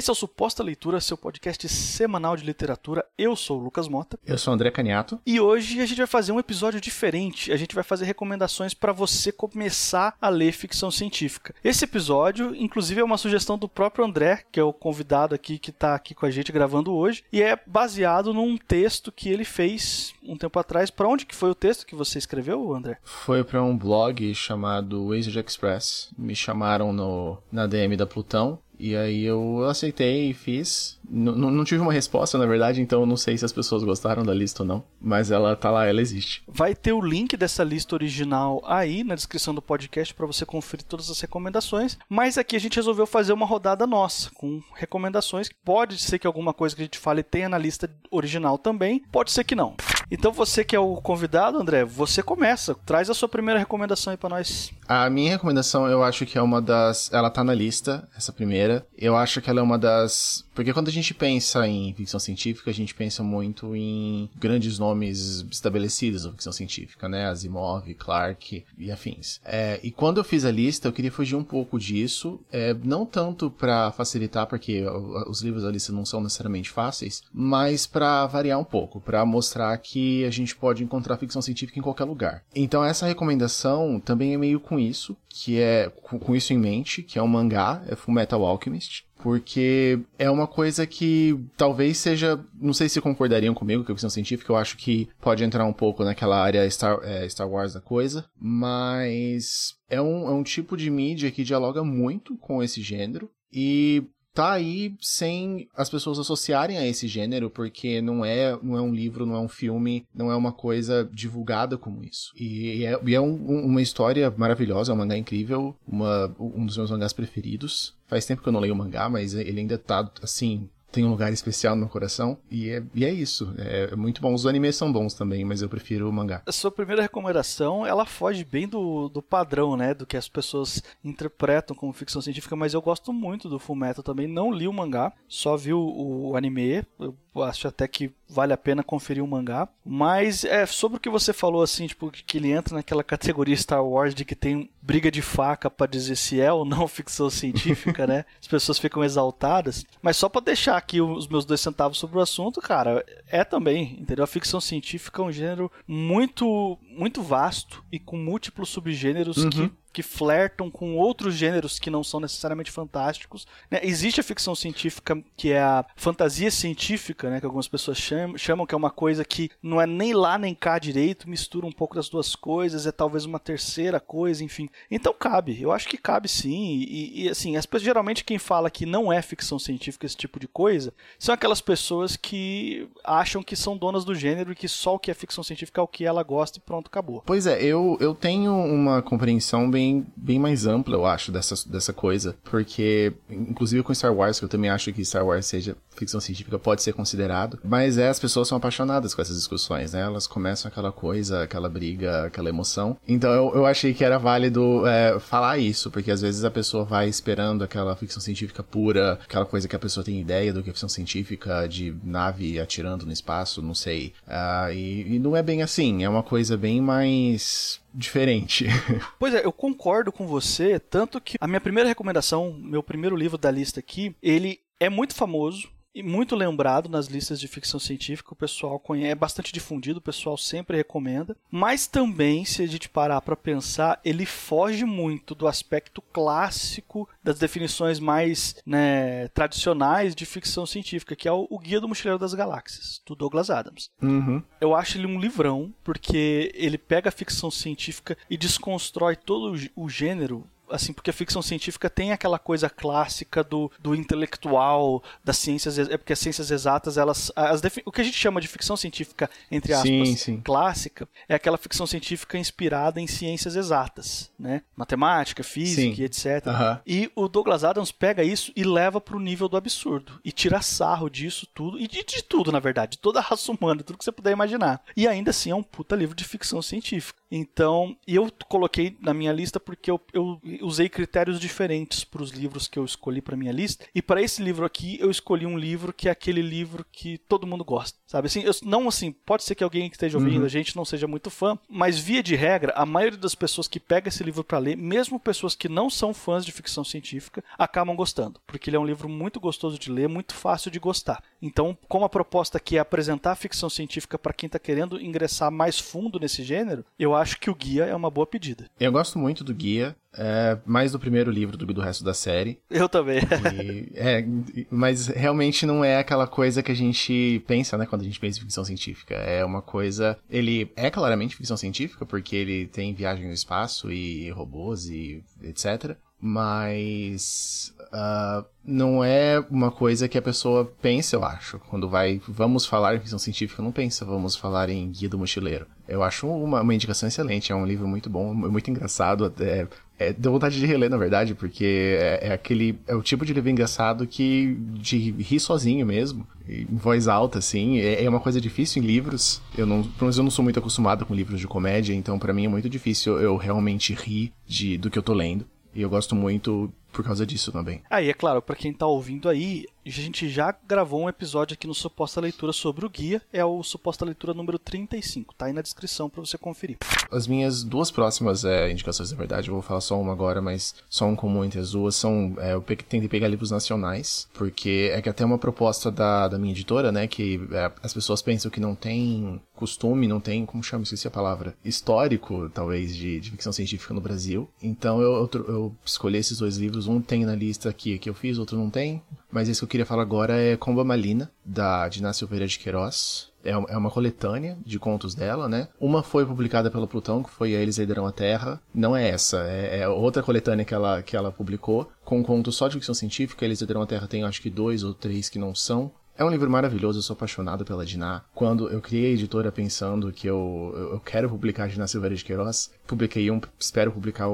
Esse é o Suposta Leitura, seu podcast semanal de literatura. Eu sou o Lucas Mota. Eu sou o André Caniato. E hoje a gente vai fazer um episódio diferente. A gente vai fazer recomendações para você começar a ler ficção científica. Esse episódio, inclusive, é uma sugestão do próprio André, que é o convidado aqui que está aqui com a gente gravando hoje, e é baseado num texto que ele fez um tempo atrás. Para onde que foi o texto que você escreveu, André? Foi para um blog chamado Wizard Express. Me chamaram no, na DM da Plutão e aí eu aceitei e fiz. N não tive uma resposta, na verdade, então não sei se as pessoas gostaram da lista ou não. Mas ela tá lá, ela existe. Vai ter o link dessa lista original aí na descrição do podcast para você conferir todas as recomendações. Mas aqui a gente resolveu fazer uma rodada nossa, com recomendações. Pode ser que alguma coisa que a gente fale tenha na lista original também, pode ser que não. Então você que é o convidado, André, você começa. Traz a sua primeira recomendação aí para nós. A minha recomendação, eu acho que é uma das. Ela tá na lista, essa primeira. Eu acho que ela é uma das. Porque quando a gente pensa em ficção científica, a gente pensa muito em grandes nomes estabelecidos da ficção científica, né? Asimov, Clarke e afins. É, e quando eu fiz a lista, eu queria fugir um pouco disso. É, não tanto para facilitar, porque os livros da lista não são necessariamente fáceis, mas para variar um pouco, para mostrar que a gente pode encontrar ficção científica em qualquer lugar. Então essa recomendação também é meio com isso, que é com isso em mente, que é um mangá, é Full Metal Alchemist, porque é uma coisa que talvez seja, não sei se concordariam comigo que a ficção científica, eu acho que pode entrar um pouco naquela área Star, é, Star Wars da coisa, mas é um, é um tipo de mídia que dialoga muito com esse gênero e tá aí sem as pessoas associarem a esse gênero, porque não é, não é um livro, não é um filme, não é uma coisa divulgada como isso. E é, e é um, uma história maravilhosa, é um mangá incrível, uma, um dos meus mangás preferidos. Faz tempo que eu não leio mangá, mas ele ainda tá, assim, tem um lugar especial no meu coração. E é, e é isso. É, é, muito bom. Os animes são bons também, mas eu prefiro o mangá. A sua primeira recomendação, ela foge bem do, do padrão, né? Do que as pessoas interpretam como ficção científica, mas eu gosto muito do Fullmetal também. Não li o mangá, só vi o, o anime. Eu acho até que vale a pena conferir o mangá. Mas é sobre o que você falou, assim, tipo, que ele entra naquela categoria Star Wars de que tem briga de faca para dizer se é ou não ficção científica, né? As pessoas ficam exaltadas. Mas só para deixar aqui os meus dois centavos sobre o assunto, cara, é também, entendeu? A ficção científica é um gênero muito, muito vasto e com múltiplos subgêneros uhum. que que flertam com outros gêneros que não são necessariamente fantásticos. Né? Existe a ficção científica, que é a fantasia científica, né? que algumas pessoas chamam, chamam, que é uma coisa que não é nem lá nem cá direito, mistura um pouco das duas coisas, é talvez uma terceira coisa, enfim. Então cabe, eu acho que cabe sim. E, e assim, as pessoas, geralmente quem fala que não é ficção científica esse tipo de coisa, são aquelas pessoas que acham que são donas do gênero e que só o que é ficção científica é o que ela gosta e pronto, acabou. Pois é, eu, eu tenho uma compreensão bem bem, bem mais ampla, eu acho, dessa, dessa coisa. Porque, inclusive com Star Wars, que eu também acho que Star Wars seja ficção científica, pode ser considerado. Mas é, as pessoas são apaixonadas com essas discussões, né? Elas começam aquela coisa, aquela briga, aquela emoção. Então eu, eu achei que era válido é, falar isso, porque às vezes a pessoa vai esperando aquela ficção científica pura, aquela coisa que a pessoa tem ideia do que é ficção científica, de nave atirando no espaço, não sei. Uh, e, e não é bem assim, é uma coisa bem mais diferente. Pois é, eu concordo com você, tanto que a minha primeira recomendação, meu primeiro livro da lista aqui, ele é muito famoso, e muito lembrado nas listas de ficção científica, o pessoal conhece, é bastante difundido, o pessoal sempre recomenda, mas também, se a gente parar para pensar, ele foge muito do aspecto clássico das definições mais né, tradicionais de ficção científica, que é o, o, Guia do Mochileiro das Galáxias, do Douglas Adams. Uhum. Eu acho ele um livrão, porque ele pega a ficção científica e desconstrói todo o, o gênero assim, porque a ficção científica tem aquela coisa clássica do, do intelectual, das ciências, é porque as ciências exatas, elas, as o que a gente chama de ficção científica, entre aspas, sim, sim. clássica, é aquela ficção científica inspirada em ciências exatas, né? Matemática, física sim. etc. Uhum. E o Douglas Adams pega isso e leva para o nível do absurdo, e tira sarro disso tudo, e de, de tudo, na verdade, de toda a raça humana, tudo que você puder imaginar. E ainda assim é um puta livro de ficção científica. Então, eu coloquei na minha lista porque eu, eu usei critérios diferentes para os livros que eu escolhi para minha lista. E para esse livro aqui, eu escolhi um livro que é aquele livro que todo mundo gosta, sabe? Assim, eu, não assim, pode ser que alguém que esteja ouvindo uhum. a gente não seja muito fã, mas via de regra, a maioria das pessoas que pega esse livro para ler, mesmo pessoas que não são fãs de ficção científica, acabam gostando, porque ele é um livro muito gostoso de ler, muito fácil de gostar. Então, como a proposta aqui é apresentar ficção científica para quem está querendo ingressar mais fundo nesse gênero, eu acho que o guia é uma boa pedida. Eu gosto muito do guia, é, mais do primeiro livro do que do resto da série. Eu também. E, é, mas realmente não é aquela coisa que a gente pensa, né, quando a gente pensa em ficção científica. É uma coisa. Ele é claramente ficção científica, porque ele tem viagem no espaço e robôs e etc mas uh, não é uma coisa que a pessoa pensa, eu acho. Quando vai, vamos falar em ficção científica, não pensa, vamos falar em Guia do Mochileiro. Eu acho uma, uma indicação excelente, é um livro muito bom, muito engraçado, é, é, deu vontade de reler, na verdade, porque é, é, aquele. É o tipo de livro engraçado que. de rir sozinho mesmo, em voz alta, assim. É, é uma coisa difícil em livros. Eu não. Pelo menos eu não sou muito acostumado com livros de comédia, então para mim é muito difícil eu realmente rir de, do que eu tô lendo. E eu gosto muito por causa disso também. Aí, é claro, para quem tá ouvindo aí, a gente já gravou um episódio aqui no Suposta Leitura sobre o guia, é o Suposta Leitura número 35, tá aí na descrição para você conferir. As minhas duas próximas é, indicações, na verdade, eu vou falar só uma agora, mas só um comum entre as duas, são, é, eu tentei pegar livros nacionais, porque é que até uma proposta da, da minha editora, né, que é, as pessoas pensam que não tem costume, não tem, como chama, esqueci a palavra, histórico, talvez, de, de ficção científica no Brasil. Então eu, eu, eu escolhi esses dois livros, um tem na lista aqui que eu fiz, outro não tem, mas esse que eu queria falar agora é Comba Malina, da Diná Silveira de Queiroz. É, é uma coletânea de contos dela, né? Uma foi publicada pela Plutão, que foi Eles Herdarão a Terra. Não é essa, é, é, outra coletânea que ela, que ela publicou, com contos só de ficção científica. Eles Herdarão a Terra tem acho que dois ou três que não são. É um livro maravilhoso, eu sou apaixonado pela Diná. Quando eu criei a editora pensando que eu, eu quero publicar a Diná Silveira de Queiroz, publiquei um, espero publicar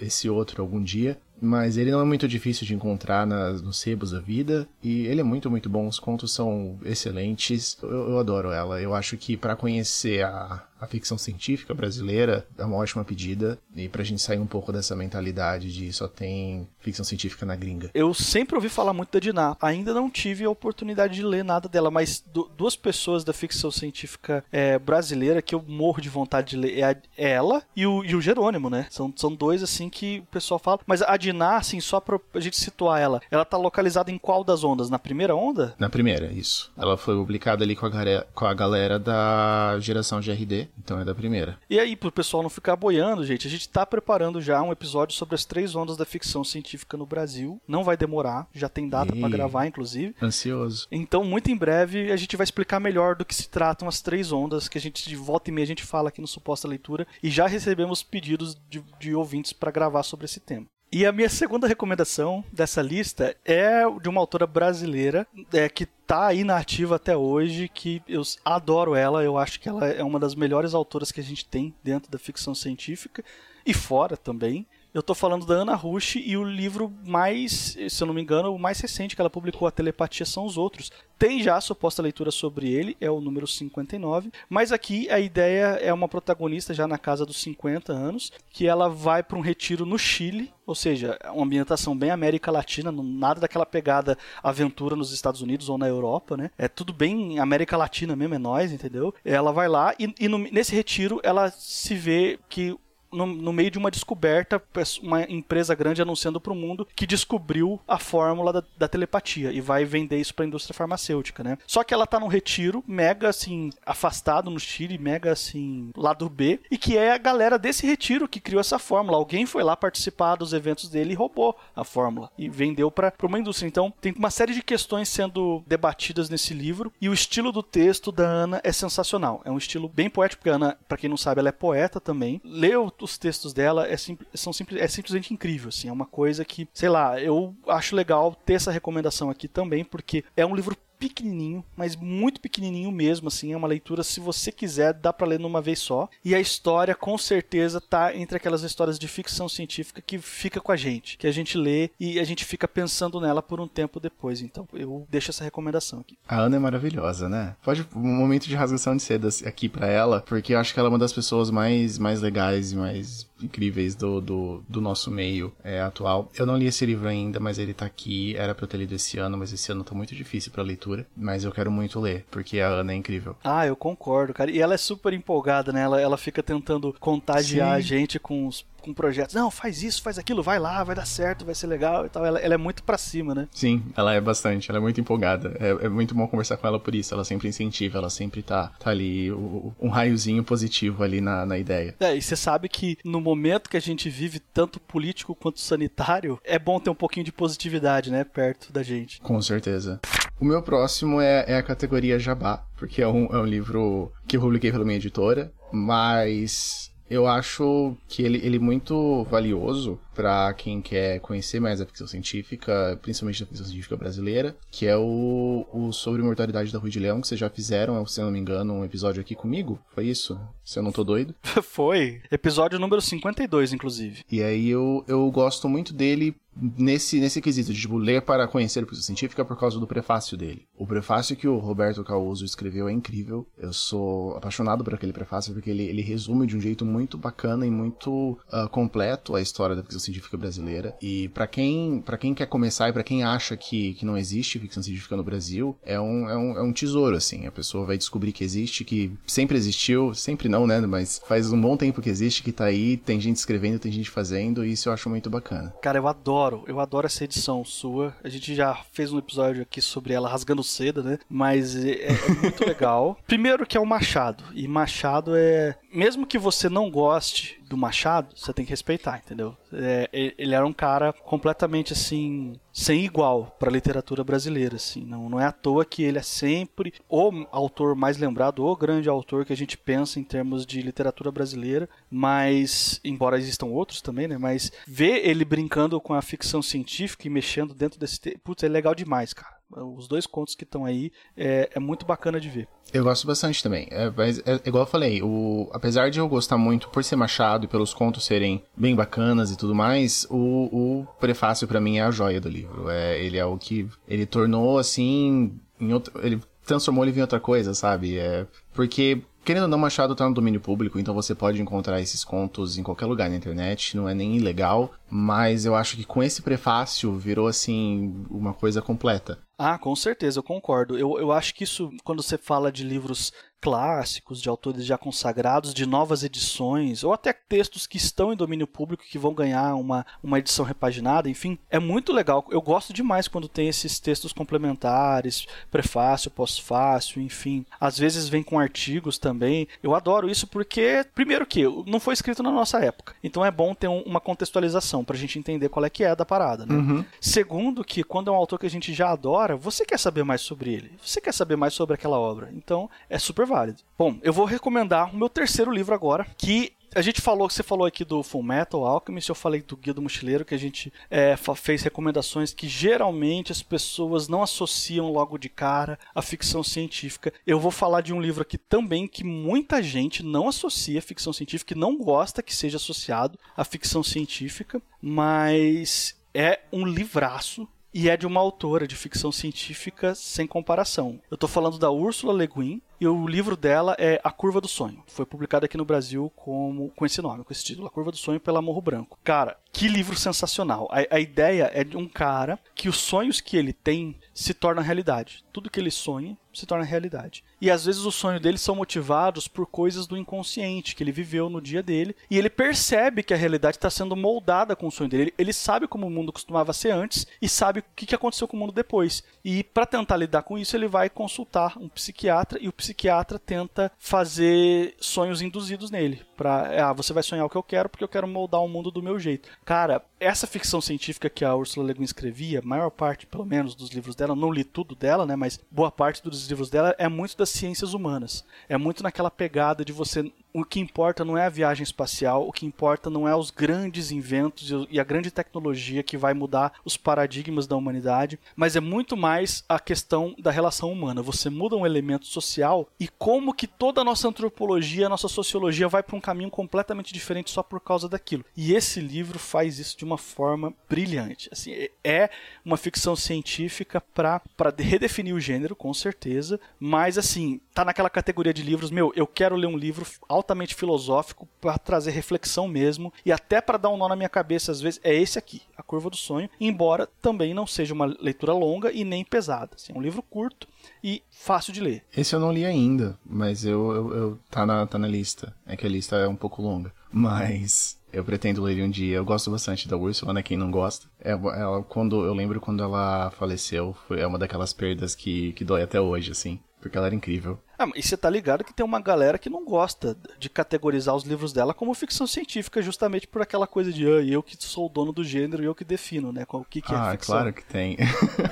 esse outro algum dia mas ele não é muito difícil de encontrar nas, nos sebos da vida e ele é muito, muito bom. Os contos são excelentes. Eu, eu adoro ela. Eu acho que para conhecer a, a ficção científica brasileira é uma ótima pedida e pra gente sair um pouco dessa mentalidade de só tem ficção científica na gringa. Eu sempre ouvi falar muito da Diná, ainda não tive a oportunidade de ler nada dela, mas duas pessoas da ficção científica é, brasileira que eu morro de vontade de ler é, a, é ela e o, e o Jerônimo, né? São, são dois assim que o pessoal fala. Mas a Diná, assim, só pra gente situar ela, ela tá localizada em qual das ondas? Na primeira onda? Na primeira, isso. Ela foi publicada ali com a, com a galera da geração GRD, então é da primeira. E aí, pro pessoal não ficar boiando, gente, a gente tá preparando já um episódio sobre as três ondas da ficção científica no Brasil. Não vai demorar, já tem data para gravar, inclusive. Ansioso. Então, muito em breve, a gente vai explicar melhor do que se tratam as três ondas que a gente de volta e meia a gente fala aqui no Suposta Leitura. E já recebemos pedidos de, de ouvintes para gravar sobre esse tema. E a minha segunda recomendação dessa lista é de uma autora brasileira é, que tá aí na ativa até hoje, que eu adoro ela, eu acho que ela é uma das melhores autoras que a gente tem dentro da ficção científica e fora também. Eu tô falando da Ana Rush e o livro mais, se eu não me engano, o mais recente que ela publicou, A Telepatia, são os outros. Tem já a suposta leitura sobre ele, é o número 59, mas aqui a ideia é uma protagonista já na casa dos 50 anos, que ela vai para um retiro no Chile, ou seja, uma ambientação bem América Latina, nada daquela pegada aventura nos Estados Unidos ou na Europa, né? É tudo bem América Latina mesmo, é nós, entendeu? Ela vai lá e, e no, nesse retiro ela se vê que no, no, meio de uma descoberta, uma empresa grande anunciando para o mundo que descobriu a fórmula da, da telepatia e vai vender isso para a indústria farmacêutica, né? Só que ela tá num retiro mega assim afastado no Chile, mega assim lado B, e que é a galera desse retiro que criou essa fórmula. Alguém foi lá participar dos eventos dele e roubou a fórmula e vendeu para uma indústria. Então, tem uma série de questões sendo debatidas nesse livro e o estilo do texto da Ana é sensacional. É um estilo bem poético, porque a Ana, para quem não sabe, ela é poeta também. Leu os textos dela é, sim, são simples, é simplesmente incrível, assim, é uma coisa que, sei lá, eu acho legal ter essa recomendação aqui também, porque é um livro pequenininho, mas muito pequenininho mesmo, assim, é uma leitura, se você quiser, dá para ler numa vez só. E a história, com certeza, tá entre aquelas histórias de ficção científica que fica com a gente, que a gente lê e a gente fica pensando nela por um tempo depois. Então, eu deixo essa recomendação aqui. A Ana é maravilhosa, né? Pode um momento de rasgação de seda aqui para ela, porque eu acho que ela é uma das pessoas mais, mais legais e mais incríveis do, do, do nosso meio é, atual. Eu não li esse livro ainda, mas ele tá aqui. Era pra eu ter lido esse ano, mas esse ano tá muito difícil pra leitura. Mas eu quero muito ler, porque a Ana é incrível. Ah, eu concordo, cara. E ela é super empolgada, né? Ela, ela fica tentando contagiar Sim. a gente com os com projetos. Não, faz isso, faz aquilo, vai lá, vai dar certo, vai ser legal e tal. Ela, ela é muito pra cima, né? Sim, ela é bastante, ela é muito empolgada. É, é, muito bom conversar com ela por isso. Ela sempre incentiva, ela sempre tá, tá ali, o, um raiozinho positivo ali na, na ideia. É, e você sabe que no momento que a gente vive, tanto político quanto sanitário, é bom ter um pouquinho de positividade, né, perto da gente. Com certeza. O meu próximo é, é a categoria Jabá, porque é um, é um livro que eu publiquei pela minha editora, mas eu acho que ele, ele é muito valioso para quem quer conhecer mais a ficção científica, principalmente a ficção científica brasileira, que é o, o sobre a imortalidade da Rui de Leão, que vocês já fizeram, se eu não me engano, um episódio aqui comigo. Foi isso? Se eu não tô doido? Foi. Episódio número 52, inclusive. E aí eu, eu gosto muito dele nesse, nesse quesito de tipo, ler para conhecer a ficção científica por causa do prefácio dele. O prefácio que o Roberto Causo escreveu é incrível. Eu sou apaixonado por aquele prefácio porque ele, ele resume de um jeito muito bacana e muito uh, completo a história da ficção científica brasileira. E para quem, para quem quer começar e para quem acha que, que não existe ficção científica no Brasil, é um, é, um, é um tesouro, assim. A pessoa vai descobrir que existe, que sempre existiu, sempre não, né? Mas faz um bom tempo que existe, que tá aí, tem gente escrevendo, tem gente fazendo, e isso eu acho muito bacana. Cara, eu adoro, eu adoro essa edição sua. A gente já fez um episódio aqui sobre ela rasgando seda, né? Mas é, é muito legal. Primeiro que é o Machado, e Machado é. Mesmo que você não goste do Machado, você tem que respeitar, entendeu? É, ele era um cara completamente assim sem igual para a literatura brasileira, assim. Não, não é à toa que ele é sempre o autor mais lembrado, o grande autor que a gente pensa em termos de literatura brasileira, mas embora existam outros também, né? Mas ver ele brincando com a ficção científica e mexendo dentro desse, putz, é legal demais, cara. Os dois contos que estão aí é, é, muito bacana de ver. Eu gosto bastante também. É, é, igual eu falei, o, apesar de eu gostar muito por ser Machado e pelos contos serem bem bacanas e tudo mais, o, o prefácio para mim é a joia do livro. É, ele é o que ele tornou assim, outro, ele transformou ele em outra coisa, sabe? É, porque Querendo ou não, Machado tá no domínio público, então você pode encontrar esses contos em qualquer lugar na internet, não é nem ilegal, mas eu acho que com esse prefácio virou assim uma coisa completa. Ah, com certeza, eu concordo. Eu, eu acho que isso, quando você fala de livros clássicos, de autores já consagrados, de novas edições, ou até textos que estão em domínio público que vão ganhar uma, uma edição repaginada, enfim, é muito legal. Eu gosto demais quando tem esses textos complementares, prefácio, pós-fácio, enfim. Às vezes vem com artigos também. Eu adoro isso porque, primeiro que não foi escrito na nossa época, então é bom ter um, uma contextualização para a gente entender qual é que é da parada, né? Uhum. Segundo que quando é um autor que a gente já adora, você quer saber mais sobre ele, você quer saber mais sobre aquela obra, então é super válido. Bom, eu vou recomendar o meu terceiro livro agora, que a gente falou, você falou aqui do Full Metal Alchemist, eu falei do Guia do Mochileiro, que a gente é, fez recomendações que geralmente as pessoas não associam logo de cara à ficção científica. Eu vou falar de um livro aqui também que muita gente não associa à ficção científica e não gosta que seja associado à ficção científica, mas é um livraço e é de uma autora de ficção científica sem comparação. Eu estou falando da Ursula Le Guin, e o livro dela é A Curva do Sonho. Foi publicado aqui no Brasil como, com esse nome, com esse título, A Curva do Sonho pela Morro Branco. Cara, que livro sensacional. A, a ideia é de um cara que os sonhos que ele tem se tornam realidade. Tudo que ele sonha se torna realidade. E às vezes os sonhos dele são motivados por coisas do inconsciente que ele viveu no dia dele. E ele percebe que a realidade está sendo moldada com o sonho dele. Ele, sabe como o mundo costumava ser antes e sabe o que, que aconteceu com o mundo depois. E para tentar lidar com isso, ele vai consultar um psiquiatra e o psiquiatra tenta fazer sonhos induzidos nele. Pra, ah, você vai sonhar o que eu quero porque eu quero moldar o mundo do meu jeito. Cara, essa ficção científica que a Ursula Le Guin escrevia, maior parte, pelo menos, dos livros dela, não li tudo dela, né, mas boa parte dos livros dela é muito das ciências humanas. É muito naquela pegada de você o que importa não é a viagem espacial, o que importa não é os grandes inventos e a grande tecnologia que vai mudar os paradigmas da humanidade, mas é muito mais a questão da relação humana. Você muda um elemento social e como que toda a nossa antropologia, a nossa sociologia vai para um caminho completamente diferente só por causa daquilo. E esse livro faz isso de uma forma brilhante. Assim, é, é uma ficção científica para redefinir o gênero, com certeza, mas assim, tá naquela categoria de livros, meu, eu quero ler um livro altamente filosófico para trazer reflexão mesmo e até para dar um nó na minha cabeça às vezes, é esse aqui, A Curva do Sonho, embora também não seja uma leitura longa e nem pesada. Assim, é um livro curto e fácil de ler. Esse eu não li ainda, mas eu, eu, eu tá, na, tá na lista. É que a lista é um pouco longa. Mas eu pretendo ler um dia. Eu gosto bastante da Ursula, né? Quem não gosta. É, ela, quando, eu lembro quando ela faleceu, foi, é uma daquelas perdas que, que dói até hoje, assim. Porque ela era incrível. Ah, e você tá ligado que tem uma galera que não gosta de categorizar os livros dela como ficção científica, justamente por aquela coisa de ah, eu que sou o dono do gênero e eu que defino, né? O que, que é ah, ficção. claro que tem.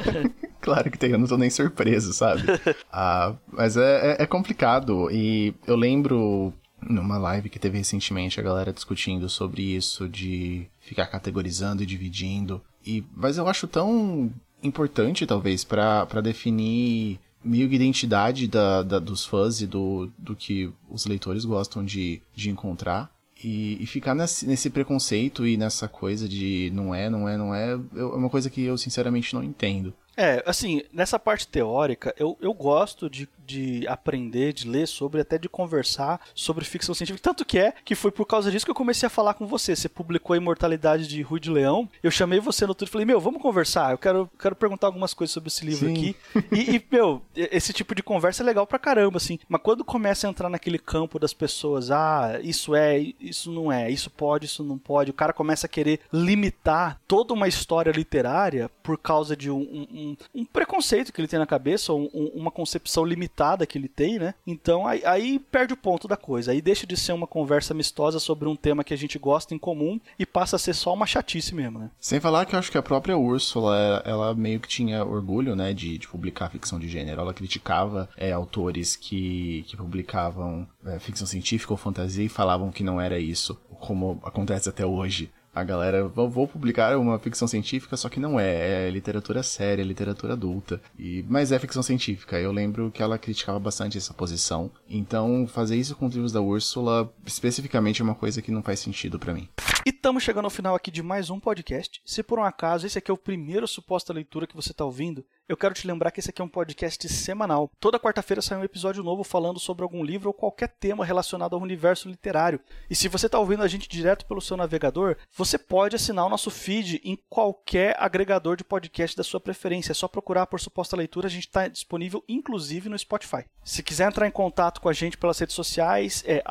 claro que tem, eu não tô nem surpreso, sabe? ah, mas é, é, é complicado. E eu lembro numa live que teve recentemente a galera discutindo sobre isso de ficar categorizando e dividindo. E mas eu acho tão importante talvez para definir meio que identidade da, da, dos fãs e do, do que os leitores gostam de, de encontrar. E, e ficar nesse, nesse, preconceito e nessa coisa de não é, não é, não é, é uma coisa que eu sinceramente não entendo. É, assim, nessa parte teórica, eu, eu gosto de, de aprender, de ler sobre, até de conversar sobre ficção científica. Tanto que é que foi por causa disso que eu comecei a falar com você. Você publicou a Imortalidade de Rui de Leão. Eu chamei você no Twitter e falei, meu, vamos conversar. Eu quero, quero perguntar algumas coisas sobre esse livro Sim. aqui. E, e, meu, esse tipo de conversa é legal pra caramba, assim. Mas quando começa a entrar naquele campo das pessoas, ah, isso é, isso não é, isso pode, isso não pode, o cara começa a querer limitar toda uma história literária por causa de um, um um, preconceito que ele tem na cabeça, ou um, uma concepção limitada que ele tem, né? Então aí, aí, perde o ponto da coisa. Aí deixa de ser uma conversa amistosa sobre um tema que a gente gosta em comum e passa a ser só uma chatice mesmo, né? Sem falar que eu acho que a própria Úrsula, ela meio que tinha orgulho, né, de, de publicar ficção de gênero. Ela criticava é, autores que, que publicavam é, ficção científica ou fantasia e falavam que não era isso, como acontece até hoje a galera, vou publicar uma ficção científica, só que não é, é literatura séria, literatura adulta. E, mas é ficção científica. Eu lembro que ela criticava bastante essa posição. Então, fazer isso com os livros da Úrsula, especificamente, é uma coisa que não faz sentido para mim. E estamos chegando ao final aqui de mais um podcast. Se por um acaso esse aqui é o primeiro suposta leitura que você está ouvindo, eu quero te lembrar que esse aqui é um podcast semanal. Toda quarta-feira sai um episódio novo falando sobre algum livro ou qualquer tema relacionado ao universo literário. E se você está ouvindo a gente direto pelo seu navegador, você pode assinar o nosso feed em qualquer agregador de podcast da sua preferência. É só procurar por suposta leitura, a gente está disponível inclusive no Spotify. Se quiser entrar em contato com a gente pelas redes sociais, é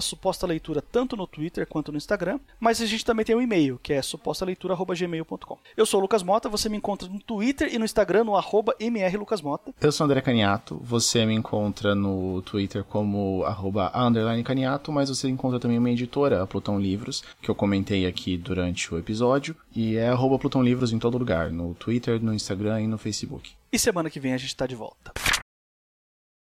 suposta leitura tanto no Twitter quanto no Instagram. Mas a gente também tem um e-mail, que é supostaleitura.gmail.com. Eu sou o Lucas Mota, você me encontra no Twitter e no Instagram no arroba mrlucasmota. Eu sou André Caniato, você me encontra no Twitter como arroba underline caniato, mas você encontra também uma editora, a Plutão Livros, que eu comentei aqui durante o episódio, e é arroba Plutão Livros em todo lugar, no Twitter, no Instagram e no Facebook. E semana que vem a gente está de volta.